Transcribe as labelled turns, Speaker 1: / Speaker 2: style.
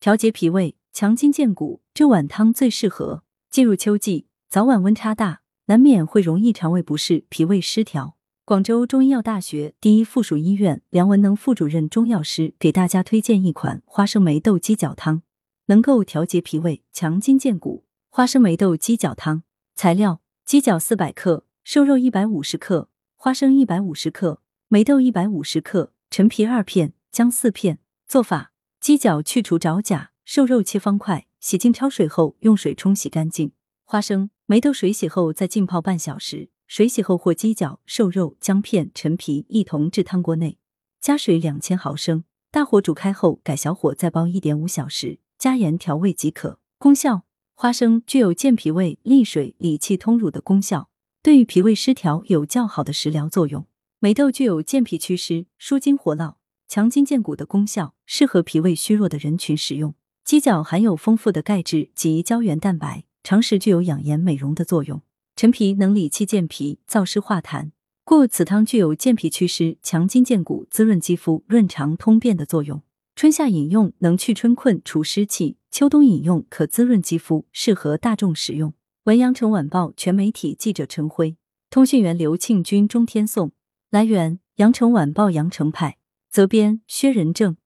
Speaker 1: 调节脾胃、强筋健骨，这碗汤最适合。进入秋季，早晚温差大，难免会容易肠胃不适、脾胃失调。广州中医药大学第一附属医院梁文能副主任中药师给大家推荐一款花生梅豆鸡脚汤，能够调节脾胃、强筋健骨。花生梅豆鸡脚汤材料：鸡脚四百克，瘦肉一百五十克，花生一百五十克，梅豆一百五十克，陈皮二片，姜四片。做法：鸡脚去除爪甲，瘦肉切方块，洗净焯水后用水冲洗干净。花生、梅豆水洗后再浸泡半小时。水洗后或鸡脚、瘦肉、姜片、陈皮一同至汤锅内，加水两千毫升，大火煮开后改小火再煲一点五小时，加盐调味即可。功效：花生具有健脾胃、利水、理气通乳的功效，对于脾胃失调有较好的食疗作用。梅豆具有健脾祛湿、舒筋活络、强筋健骨的功效，适合脾胃虚弱的人群食用。鸡脚含有丰富的钙质及胶原蛋白，常食具有养颜美容的作用。陈皮能理气健脾、燥湿化痰，故此汤具有健脾祛湿、强筋健骨、滋润肌肤、润肠通便的作用。春夏饮用能去春困、除湿气；秋冬饮用可滋润肌肤，适合大众食用。文阳城晚报全媒体记者陈辉，通讯员刘庆军、钟天颂。来源：阳城晚报阳城派，责编：薛仁正。